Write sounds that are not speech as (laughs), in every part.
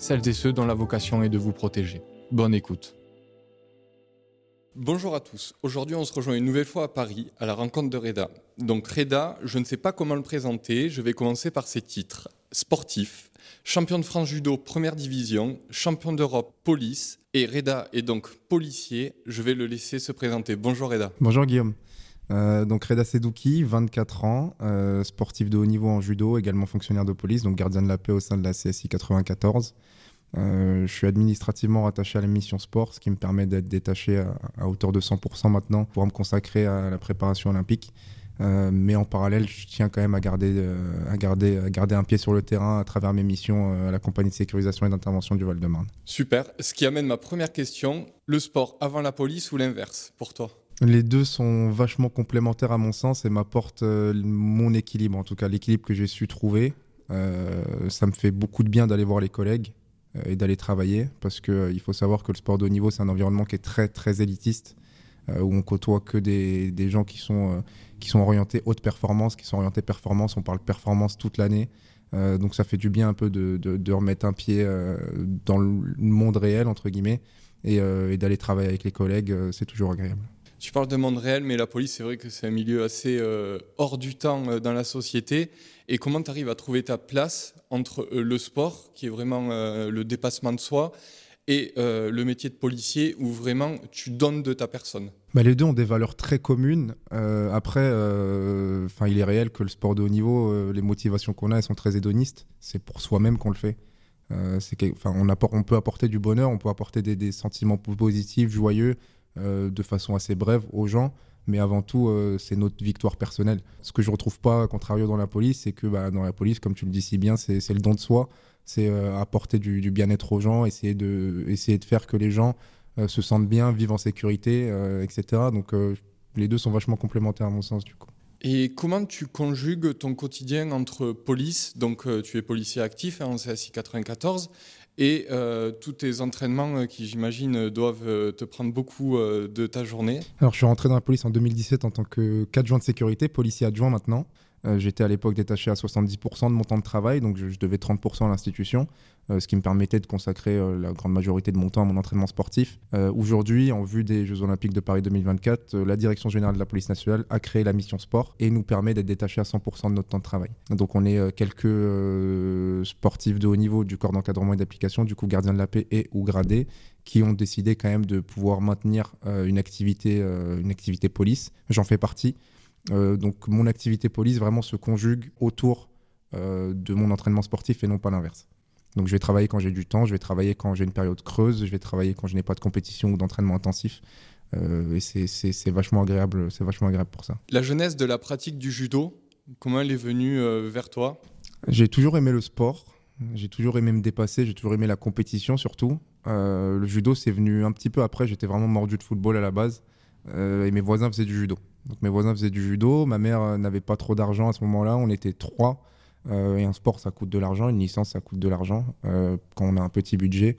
celles et ceux dont la vocation est de vous protéger. Bonne écoute. Bonjour à tous. Aujourd'hui, on se rejoint une nouvelle fois à Paris, à la rencontre de Reda. Donc Reda, je ne sais pas comment le présenter, je vais commencer par ses titres. Sportif, champion de France judo première division, champion d'Europe police, et Reda est donc policier. Je vais le laisser se présenter. Bonjour Reda. Bonjour Guillaume. Euh, donc Reda Sedouki, 24 ans, euh, sportif de haut niveau en judo, également fonctionnaire de police, donc gardien de la paix au sein de la CSI 94. Euh, je suis administrativement rattaché à la mission sport, ce qui me permet d'être détaché à, hauteur de 100% maintenant pour me consacrer à la préparation olympique. mais en parallèle, je tiens quand même à garder, à, garder, à garder un pied sur le terrain à travers mes missions à la compagnie de sécurisation et d'intervention du Val-de-Marne. Super. Ce qui amène ma première question, le sport avant la police ou l'inverse pour toi? Les deux sont vachement complémentaires à mon sens et m'apportent euh, mon équilibre, en tout cas l'équilibre que j'ai su trouver. Euh, ça me fait beaucoup de bien d'aller voir les collègues euh, et d'aller travailler parce qu'il il faut savoir que le sport de haut niveau, c'est un environnement qui est très très élitiste où on côtoie que des, gens qui sont, qui sont orientés haute performance, qui sont orientés performance. On parle performance toute l'année. donc ça fait du bien un peu de, remettre un pied dans le monde réel, entre guillemets, et, et d'aller travailler avec les collègues, c'est toujours agréable. Tu parles de monde réel, mais la police, c'est vrai que c'est un milieu assez euh, hors du temps euh, dans la société. Et comment tu arrives à trouver ta place entre euh, le sport, qui est vraiment le dépassement de soi, et le métier de policier, où vraiment tu donnes de ta personne? Bah, Les deux ont des valeurs très communes. après, enfin il est réel que le sport de haut niveau, les motivations qu'on a, elles sont très hédonistes. C'est pour soi-même qu'on le fait. on, on, peut apporter du bonheur, on peut apporter des, sentiments positifs, joyeux, euh, de façon assez brève aux gens, mais avant tout, euh, c'est notre victoire personnelle. Ce que je retrouve pas, contrario, dans la police, c'est que bah, dans la police, comme tu le dis si bien, c'est le don de soi, c'est euh, apporter du, bien-être aux gens, essayer de, essayer de faire que les gens se sentent bien, vivent en sécurité, etc. Donc les deux sont vachement complémentaires à mon sens, du coup. Et comment tu conjugues ton quotidien entre police, donc tu es policier actif en CSI 94, et euh, tous tes entraînements euh, qui, j'imagine, doivent euh, te prendre beaucoup de ta journée. Alors, je suis rentré dans la police en 2017 en tant que qu'adjoint de sécurité, policier adjoint maintenant. Euh, j'étais à l'époque détaché à 70% de mon temps de travail, donc je, devais 30% à l'institution, euh, ce qui me permettait de consacrer euh, la grande majorité de mon temps à mon entraînement sportif. Aujourd'hui, en vue des Jeux Olympiques de Paris 2024, la Direction Générale de la Police Nationale a créé la mission sport et nous permet d'être détaché à 100% de notre temps de travail. Donc on est quelques sportifs de haut niveau du corps d'encadrement et d'application, du coup gardien de la paix et ou gradés, qui ont décidé quand même de pouvoir maintenir une, activité, une activité police. J'en fais partie. Euh, donc mon activité police vraiment se conjugue autour euh, de mon entraînement sportif et non pas l'inverse. Donc je vais travailler quand j'ai du temps, je vais travailler quand j'ai une période creuse, je vais travailler quand je n'ai pas de compétition ou d'entraînement intensif. Euh, et c'est vachement agréable, c'est vachement agréable pour ça. La jeunesse de la pratique du judo, comment elle est venue vers toi? J'ai toujours aimé le sport, j'ai toujours aimé me dépasser, j'ai toujours aimé la compétition surtout. le judo c'est venu un petit peu après, j'étais vraiment mordu de football à la base et mes voisins faisaient du judo. Donc mes voisins faisaient du judo, ma mère euh, n'avait pas trop d'argent à ce moment-là, on était trois. Euh, et un sport, ça coûte de l'argent, une licence, ça coûte de l'argent euh, quand on a un petit budget.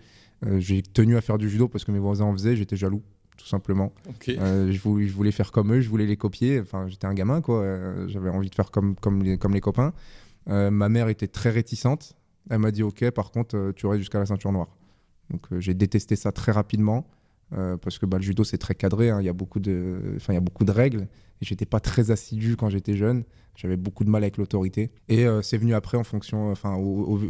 j'ai tenu à faire du judo parce que mes voisins en faisaient, j'étais jaloux, tout simplement. je, voulais, je, voulais, faire comme eux, je voulais les copier. Enfin, j'étais un gamin, quoi. J'avais envie de faire comme, comme, les, comme les copains. ma mère était très réticente. Elle m'a dit Ok, par contre, tu restes jusqu'à la ceinture noire. Donc j'ai détesté ça très rapidement. Euh, parce que bah, le judo c'est très cadré, hein. il y a beaucoup de, il y a beaucoup de règles. Et j'étais pas très assidu quand j'étais jeune. J'avais beaucoup de mal avec l'autorité. Et euh, c'est venu après en fonction, enfin,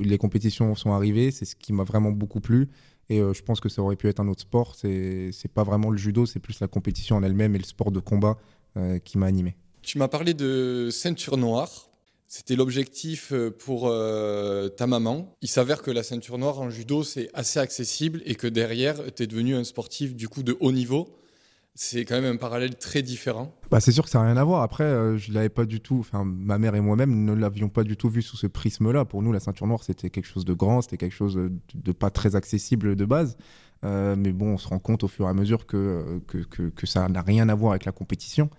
les compétitions sont arrivées, c'est ce qui m'a vraiment beaucoup plu. Et euh, je pense que ça aurait pu être un autre sport. C'est pas vraiment le judo, c'est plus la compétition en elle-même et le sport de combat qui m'a animé. Tu m'as parlé de ceinture noire. C'était l'objectif euh, pour euh, ta maman. Il s'avère que la ceinture noire en judo, c'est assez accessible et que derrière, tu es devenu un sportif du coup de haut niveau. C'est quand même un parallèle très différent. Bah, c'est sûr que ça n'a rien à voir. Après, euh, je l'avais pas du tout. Enfin, ma mère et moi-même ne l'avions pas du tout vu sous ce prisme-là. Pour nous, la ceinture noire, c'était quelque chose de grand, c'était quelque chose de, pas très accessible de base. Mais bon, on se rend compte au fur et à mesure que, que, que, ça n'a rien à voir avec la compétition.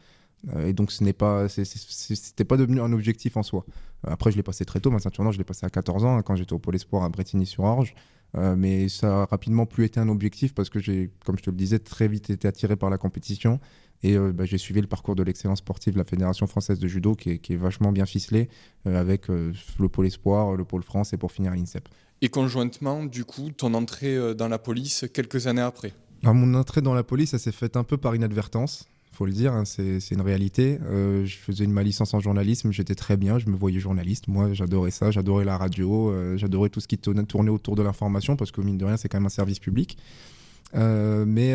Euh, et donc, ce n'est pas, c'était pas devenu un objectif en soi. Après, je l'ai passé très tôt. Ma ceinture noire, je l'ai passé à 14 ans, hein, quand j'étais au Pôle Espoir à Bretigny-sur-Orge. Euh, mais ça a rapidement plus été un objectif parce que j'ai, comme je te le disais, très vite été attiré par la compétition. Et euh, bah, j'ai suivi le parcours de l'excellence sportive de la Fédération française de judo, qui est, vachement bien ficelé, euh, avec le pôle espoir, le pôle France et pour finir l'INSEP. Et conjointement, du coup, ton entrée dans la police quelques années après? Mon entrée dans la police, ça s'est fait un peu par inadvertance faut le dire, hein, c'est une réalité. Euh, je faisais une ma licence en journalisme, j'étais très bien, je me voyais journaliste. Moi, j'adorais ça, j'adorais la radio, euh, j'adorais tout ce qui tournait autour de l'information, parce que mine de rien, c'est quand même un service public. Euh, mais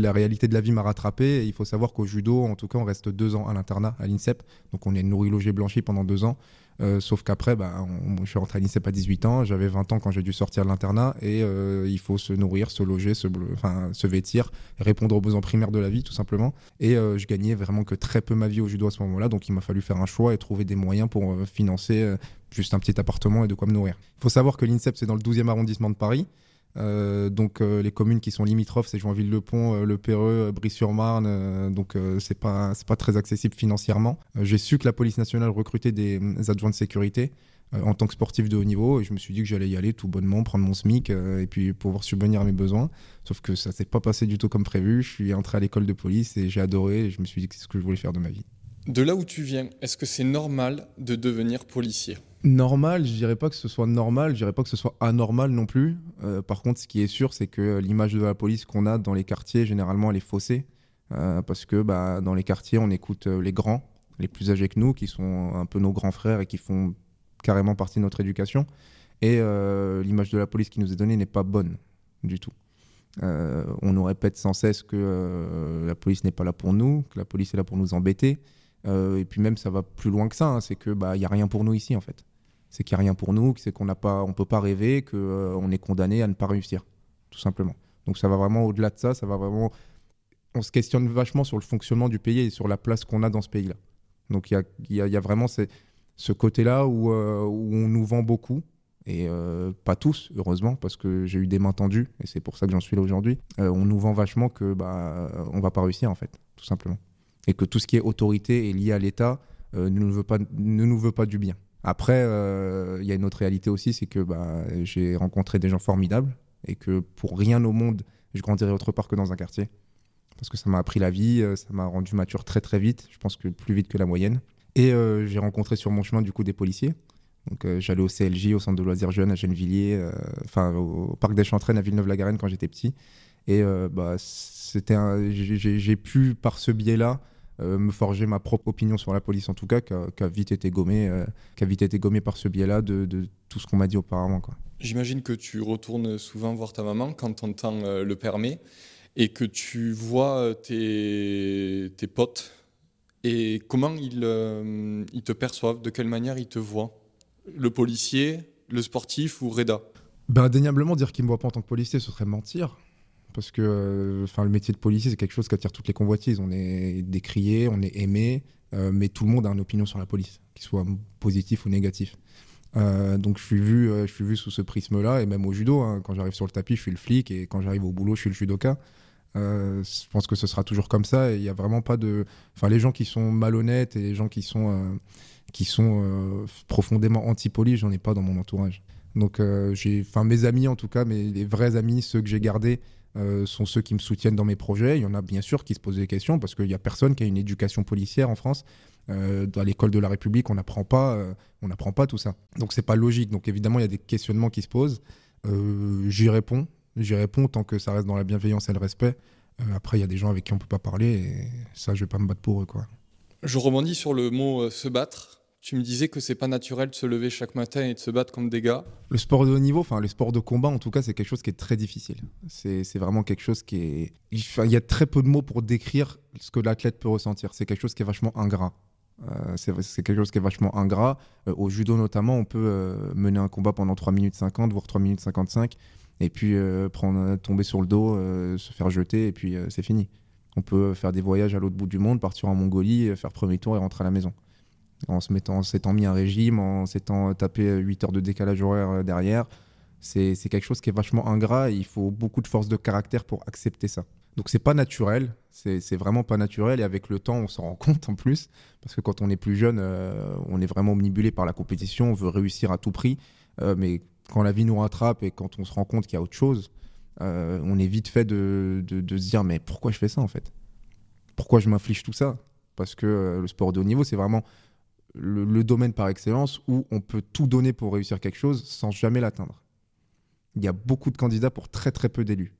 la réalité de la vie m'a rattrapé. il faut savoir qu'au judo, en tout cas, on reste deux ans à l'internat, à l'INSEP. Donc on est nourri, logé, blanchi pendant deux ans. Euh, sauf qu'après, bah, je suis rentré à l'INSEP à 18 ans, j'avais 20 ans quand j'ai dû sortir de l'internat et euh, il faut se nourrir, se loger, se, enfin, se vêtir, répondre aux besoins primaires de la vie tout simplement. Et euh, je gagnais vraiment que très peu ma vie au judo à ce moment-là, donc il m'a fallu faire un choix et trouver des moyens pour financer juste un petit appartement et de quoi me nourrir. Il faut savoir que l'INSEP c'est dans le 12e arrondissement de Paris. Euh, donc euh, les communes qui sont limitrophes, c'est Joinville-le-Pont, euh, Le Perreux, Brie-sur-Marne. donc c'est pas pas très accessible financièrement. J'ai su que la police nationale recrutait des, adjoints de sécurité en tant que sportif de haut niveau et je me suis dit que j'allais y aller tout bonnement, prendre mon SMIC et puis pouvoir subvenir à mes besoins. Sauf que ça s'est pas passé du tout comme prévu. Je suis entré à l'école de police et j'ai adoré et je me suis dit que c'est ce que je voulais faire de ma vie. De là où tu viens, est-ce que c'est normal de devenir policier? Normal, je dirais pas que ce soit normal, je dirais pas que ce soit anormal non plus. Euh, par contre, ce qui est sûr, c'est que l'image de la police qu'on a dans les quartiers, généralement, elle est faussée. Euh, parce que bah, dans les quartiers, on écoute euh, les grands, les plus âgés que nous, qui sont un peu nos grands frères et qui font carrément partie de notre éducation. Et l'image de la police qui nous est donnée n'est pas bonne du tout. on nous répète sans cesse que la police n'est pas là pour nous, que la police est là pour nous embêter. Et puis même, ça va plus loin que ça, hein, c'est que bah il y a rien pour nous ici en fait c'est qu'il n'y a rien pour nous, c'est qu'on n'a pas, on peut pas rêver, qu'on euh, est condamné à ne pas réussir, tout simplement. Donc ça va vraiment au-delà de ça, ça va vraiment, on se questionne vachement sur le fonctionnement du pays et sur la place qu'on a dans ce pays-là. Donc il y a, vraiment ce côté-là où, euh, où, on nous vend beaucoup. Et euh, pas tous, heureusement, parce que j'ai eu des mains tendues, et c'est pour ça que j'en suis là aujourd'hui. on nous vend vachement que bah, on va pas réussir, en fait, tout simplement. Et que tout ce qui est autorité est lié à l'État ne, nous veut pas, ne nous veut pas du bien. Après, euh, il y a une autre réalité aussi, c'est que bah, j'ai rencontré des gens formidables et que pour rien au monde, je grandirai autre part que dans un quartier. Parce que ça m'a appris la vie, euh, ça m'a rendu mature très très vite, je pense que plus vite que la moyenne. Et euh, j'ai rencontré sur mon chemin du coup des policiers. Donc j'allais au CLJ, au centre de loisirs jeunes à Gennevilliers, enfin au parc des Chantraines à Villeneuve-la-Garenne quand j'étais petit. Et bah, j'ai pu par ce biais-là euh, me forger ma propre opinion sur la police en tout cas, qui a, vite été gommée, euh, qui a vite été gommée par ce biais-là de, tout ce qu'on m'a dit auparavant. J'imagine que tu retournes souvent voir ta maman quand ton temps euh, le permet et que tu vois tes, tes potes et comment ils, ils te perçoivent, de quelle manière ils te voient. Le policier, le sportif ou Reda? Ben, Indéniablement, dire qu'ils ne me voient pas en tant que policier, ce serait mentir parce que euh, enfin le métier de policier c'est quelque chose qui attire toutes les convoitises. On est décrié, on est aimé, euh, mais tout le monde a une opinion sur la police, qu'il soit positif ou négatif. Euh, donc je suis vu, vu sous ce prisme-là et même au judo. Hein. quand j'arrive sur le tapis, je suis le flic et quand j'arrive au boulot, je suis le judoka. je pense que ce sera toujours comme ça. Il n'y a vraiment pas de. Enfin, les gens qui sont malhonnêtes et les gens qui sont qui sont profondément anti-police, j'en ai pas dans mon entourage. Donc j'ai, enfin mes amis en tout cas, mes les vrais amis, ceux que j'ai gardés, euh, sont ceux qui me soutiennent dans mes projets. Il y en a bien sûr qui se posent des questions parce qu'il n'y a personne qui a une éducation policière en France. Euh, dans l'école de la République, on n'apprend pas, euh, on pas tout ça. Donc c'est pas logique. Donc évidemment, il y a des questionnements qui se posent. j'y réponds, j'y réponds tant que ça reste dans la bienveillance et le respect. après, il y a des gens avec qui on peut pas parler et ça, je vais pas me battre pour eux, quoi. Je rebondis sur le mot se battre. Tu me disais que c'est pas naturel de se lever chaque matin et de se battre comme des gars. Le sport de haut niveau, enfin le sport de combat en tout cas, c'est quelque chose qui est très difficile. C'est vraiment quelque chose qui est. Il y a très peu de mots pour décrire ce que l'athlète peut ressentir. C'est quelque chose qui est vachement ingrat. Euh, c'est quelque chose qui est vachement ingrat. Euh, au judo notamment, on peut euh, mener un combat pendant 3 minutes 50, voire 3 minutes 55. et puis prendre, tomber sur le dos, se faire jeter, et puis c'est fini. On peut faire des voyages à l'autre bout du monde, partir en Mongolie, faire premier tour et rentrer à la maison. En se mettant, s'étant mis un régime, en s'étant tapé 8 heures de décalage horaire derrière, c'est quelque chose qui est vachement ingrat il faut beaucoup de force de caractère pour accepter ça. Donc c'est pas naturel, c'est vraiment pas naturel et avec le temps on s'en rend (laughs) compte en plus. Parce que quand on est plus jeune, euh, on est vraiment omnibulé par la compétition, on veut réussir à tout prix, euh, mais quand la vie nous rattrape et quand on se rend compte qu'il y a autre chose, euh, on est vite fait de, de, se dire mais pourquoi je fais ça en fait? Pourquoi je m'inflige tout ça? Parce que le sport de haut niveau c'est vraiment le, domaine par excellence où on peut tout donner pour réussir quelque chose sans jamais l'atteindre. Il y a beaucoup de candidats pour très très peu d'élus.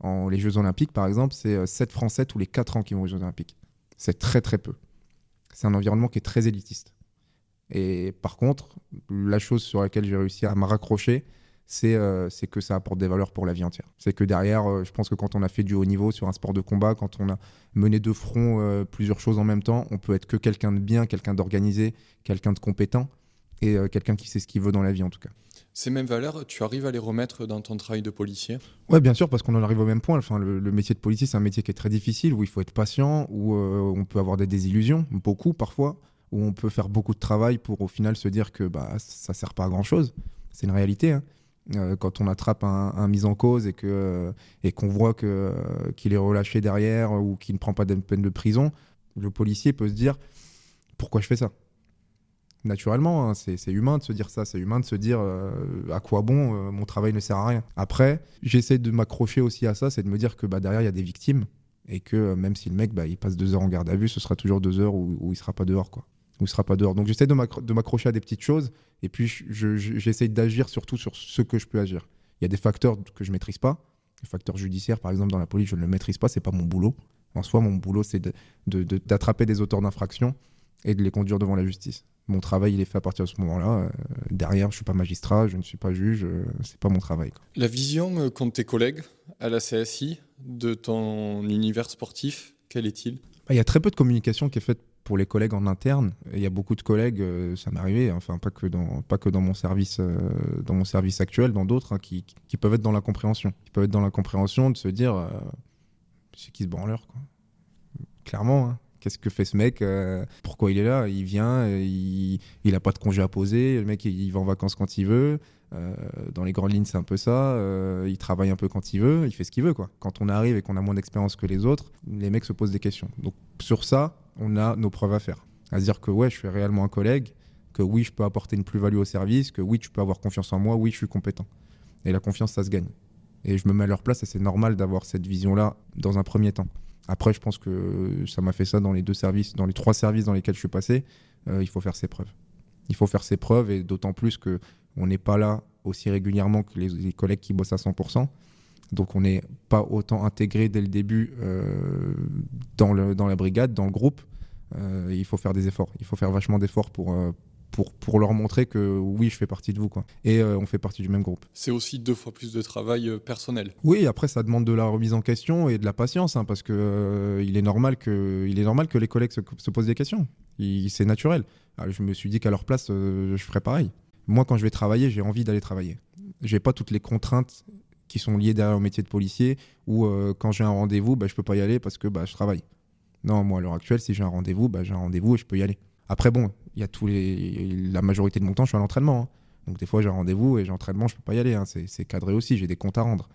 En les Jeux Olympiques, par exemple, c'est 7 euh, Français tous les 4 ans qui vont aux Jeux Olympiques. C'est très très peu. C'est un environnement qui est très élitiste. Et par contre, la chose sur laquelle j'ai réussi à me raccrocher, c'est euh, que ça apporte des valeurs pour la vie entière. C'est que derrière, euh, je pense que quand on a fait du haut niveau sur un sport de combat, quand on a mené de front plusieurs choses en même temps, on peut être que quelqu'un de bien, quelqu'un d'organisé, quelqu'un de compétent et quelqu'un qui sait ce qu'il veut dans la vie en tout cas. Ces mêmes valeurs, tu arrives à les remettre dans ton travail de policier? Oui, bien sûr, parce qu'on en arrive au même point. Enfin, le, métier de policier, c'est un métier qui est très difficile, où il faut être patient, où euh, on peut avoir des désillusions, beaucoup parfois, où on peut faire beaucoup de travail pour au final se dire que bah, ça ne sert pas à grand-chose. C'est une réalité. Hein. Euh, quand on attrape un, mis en cause et qu'on euh, et qu'on voit que, qu'il est relâché derrière ou qu'il ne prend pas de peine de prison, le policier peut se dire pourquoi je fais ça? Naturellement. Hein, c'est humain de se dire ça. C'est humain de se dire euh, à quoi bon, euh, mon travail ne sert à rien. Après, j'essaie de m'accrocher aussi à ça, c'est de me dire que bah, derrière, il y a des victimes et que euh, même si le mec bah, il passe deux heures en garde à vue, ce sera toujours deux heures où, où il sera pas dehors. Quoi. Il sera pas dehors. Donc j'essaie de m'accrocher à des petites choses et puis j'essaie d'agir surtout sur ce que je peux agir. Il y a des facteurs que je maîtrise pas. Les facteurs judiciaires, par exemple, dans la police, je ne le maîtrise pas, c'est pas mon boulot. En soi, mon boulot, c'est d'attraper de, des auteurs d'infractions et de les conduire devant la justice mon travail il est fait à partir de ce moment-là. Euh, derrière, je suis pas magistrat, je ne suis pas juge, euh, c'est pas mon travail. La vision euh, qu'ont tes collègues à la CSI de ton univers sportif, quel est-il? Bah, Il y a très peu de communication qui est faite pour les collègues en interne. Il y a beaucoup de collègues, ça m'est arrivé, enfin pas que dans pas que dans mon service, dans mon service actuel, dans d'autres, hein, qui, qui, peuvent être dans l'incompréhension. Qui peuvent être dans l'incompréhension de se dire, c'est qui ce branleur, quoi? Clairement. Hein. Qu'est-ce que fait ce mec euh, Pourquoi il est là? Il vient, euh, il, il a pas de congé à poser. Le mec, il, va en vacances quand il veut. Euh, dans les grandes lignes, c'est un peu ça. il travaille un peu quand il veut. Il fait ce qu'il veut, quoi. Quand on arrive et qu'on a moins d'expérience que les autres, les mecs se posent des questions. Donc sur ça, on a nos preuves à faire. À se dire que ouais, je suis réellement un collègue, que oui, je peux apporter une plus-value au service, que oui, tu peux avoir confiance en moi, oui, je suis compétent. Et la confiance, ça se gagne. Et je me mets à leur place et c'est normal d'avoir cette vision-là dans un premier temps. Après, je pense que ça m'a fait ça dans les deux services, dans les trois services dans lesquels je suis passé. Euh, il faut faire ses preuves. Il faut faire ses preuves et d'autant plus que on n'est pas là aussi régulièrement que les, collègues qui bossent à 100%. Donc on n'est pas autant intégré dès le début euh, dans, le, dans la brigade, dans le groupe. Euh, il faut faire des efforts. Il faut faire vachement d'efforts pour, pour, pour leur montrer que oui, je fais partie de vous. Quoi. Et euh, on fait partie du même groupe. C'est aussi deux fois plus de travail euh, personnel. Oui, après, ça demande de la remise en question et de la patience, hein, parce que euh, il, est normal que, il est normal que les collègues se, posent des questions. C'est naturel. Ah, je me suis dit qu'à leur place, je ferais pareil. Moi, quand je vais travailler, j'ai envie d'aller travailler. J'ai pas toutes les contraintes qui sont liées derrière au métier de policier, ou quand j'ai un rendez-vous, bah, je peux pas y aller parce que bah, je travaille. Non, moi, à l'heure actuelle, si j'ai un rendez-vous, bah, j'ai un rendez-vous et je peux y aller. Après, bon, y a tous les, la majorité de mon temps, je suis à l'entraînement. Hein. Donc des fois, j'ai un rendez-vous et j'entraînement, je peux pas y aller. Hein. C'est cadré aussi. J'ai des comptes à rendre.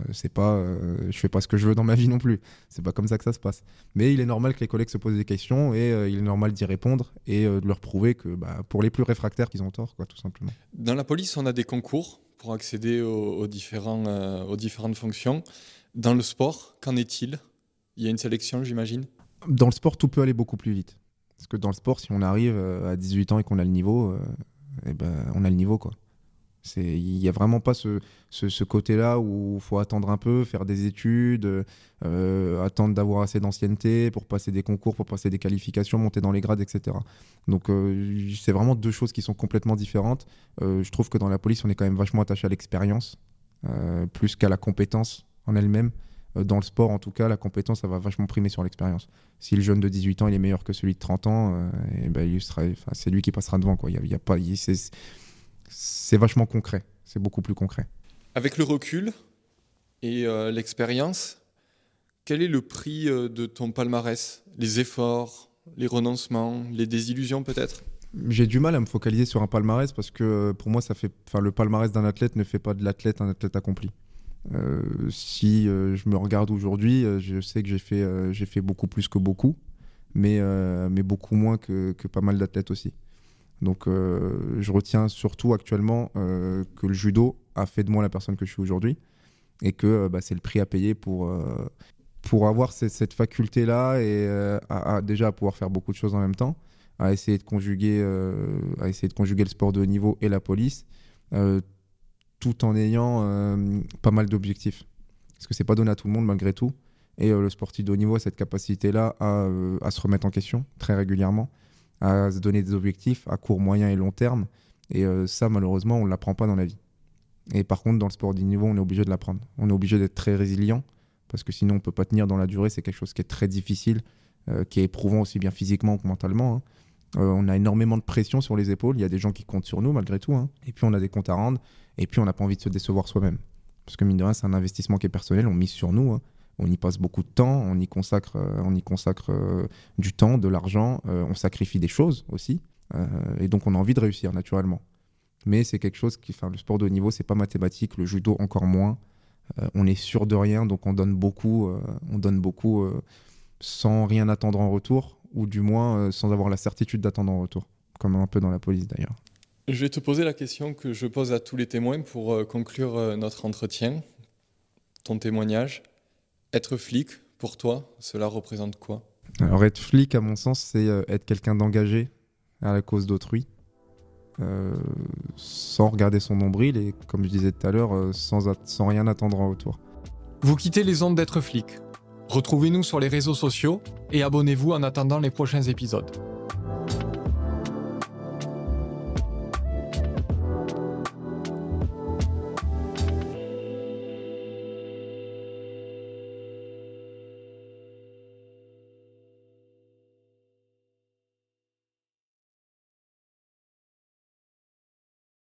Euh, c'est pas, euh, je fais pas ce que je veux dans ma vie non plus. C'est pas comme ça que ça se passe. Mais il est normal que les collègues se posent des questions et euh, il est normal d'y répondre et de leur prouver que bah, pour les plus réfractaires, qu'ils ont tort, quoi, tout simplement. Dans la police, on a des concours accéder aux, différents, aux différentes fonctions. Dans le sport, qu'en est-il? Il y a une sélection, j'imagine? Dans le sport, tout peut aller beaucoup plus vite. Parce que dans le sport, si on arrive euh, à 18 ans et qu'on a le niveau, euh, eh ben, on a le niveau. quoi. Il n'y a vraiment pas ce, ce, côté-là où il faut attendre un peu, faire des études, euh, attendre d'avoir assez d'ancienneté pour passer des concours, pour passer des qualifications, monter dans les grades, etc. Donc c'est vraiment deux choses qui sont complètement différentes. je trouve que dans la police, on est quand même vachement attaché à l'expérience, plus qu'à la compétence en elle-même. Euh, dans le sport, en tout cas, la compétence, ça va vachement primer sur l'expérience. Si le jeune de 18 ans, il est meilleur que celui de 30 ans, euh, eh ben, il c'est lui qui passera devant. Quoi. Il y a, pas, vachement concret. C'est beaucoup plus concret. Avec le recul et euh, l'expérience, quel est le prix euh, de ton palmarès? Les efforts, les renoncements, les désillusions peut-être? J'ai du mal à me focaliser sur un palmarès parce que euh, pour moi, ça fait, enfin, le palmarès d'un athlète ne fait pas de l'athlète un athlète accompli. si je me regarde aujourd'hui, je sais que j'ai fait, j'ai fait beaucoup plus que beaucoup, mais, mais beaucoup moins que, que pas mal d'athlètes aussi. Donc euh, je retiens surtout actuellement euh, que le judo a fait de moi la personne que je suis aujourd'hui et que euh, bah, c'est le prix à payer pour, pour avoir cette, faculté-là et déjà à pouvoir faire beaucoup de choses en même temps, à essayer de conjuguer, à essayer de conjuguer le sport de haut niveau et la police, tout en ayant pas mal d'objectifs. Parce que c'est pas donné à tout le monde malgré tout. Et le sportif de haut niveau a cette capacité-là à, se remettre en question très régulièrement à se donner des objectifs à court, moyen et long terme. Et euh, ça, malheureusement, on ne l'apprend pas dans la vie. Et par contre, dans le sport de niveau, on est obligé de l'apprendre. On est obligé d'être très résilient parce que sinon, on ne peut pas tenir dans la durée. C'est quelque chose qui est très difficile, euh, qui est éprouvant aussi bien physiquement que mentalement. Hein. Euh, on a énormément de pression sur les épaules. Il y a des gens qui comptent sur nous malgré tout. Hein. Et puis, on a des comptes à rendre. Et puis, on n'a pas envie de se décevoir soi-même. Parce que mine de rien, c'est un investissement qui est personnel. On mise sur nous. Hein on y passe beaucoup de temps, on y consacre, euh, on y consacre euh, du temps, de l'argent, euh, on sacrifie des choses aussi, et donc on a envie de réussir naturellement. Mais c'est quelque chose qui, le sport de haut niveau, c'est pas mathématique, le judo encore moins. on est sûr de rien, donc on donne beaucoup, on donne beaucoup sans rien attendre en retour, ou du moins sans avoir la certitude d'attendre en retour, comme un peu dans la police d'ailleurs. Je vais te poser la question que je pose à tous les témoins pour conclure notre entretien, ton témoignage. Être flic, pour toi, cela représente quoi? Alors être flic, à mon sens, c'est euh, être quelqu'un d'engagé à la cause d'autrui, euh, sans regarder son nombril et, comme je disais tout à l'heure, euh, sans, sans rien attendre en retour. Vous quittez les ondes d'être flic. Retrouvez-nous sur les réseaux sociaux et abonnez-vous en attendant les prochains épisodes.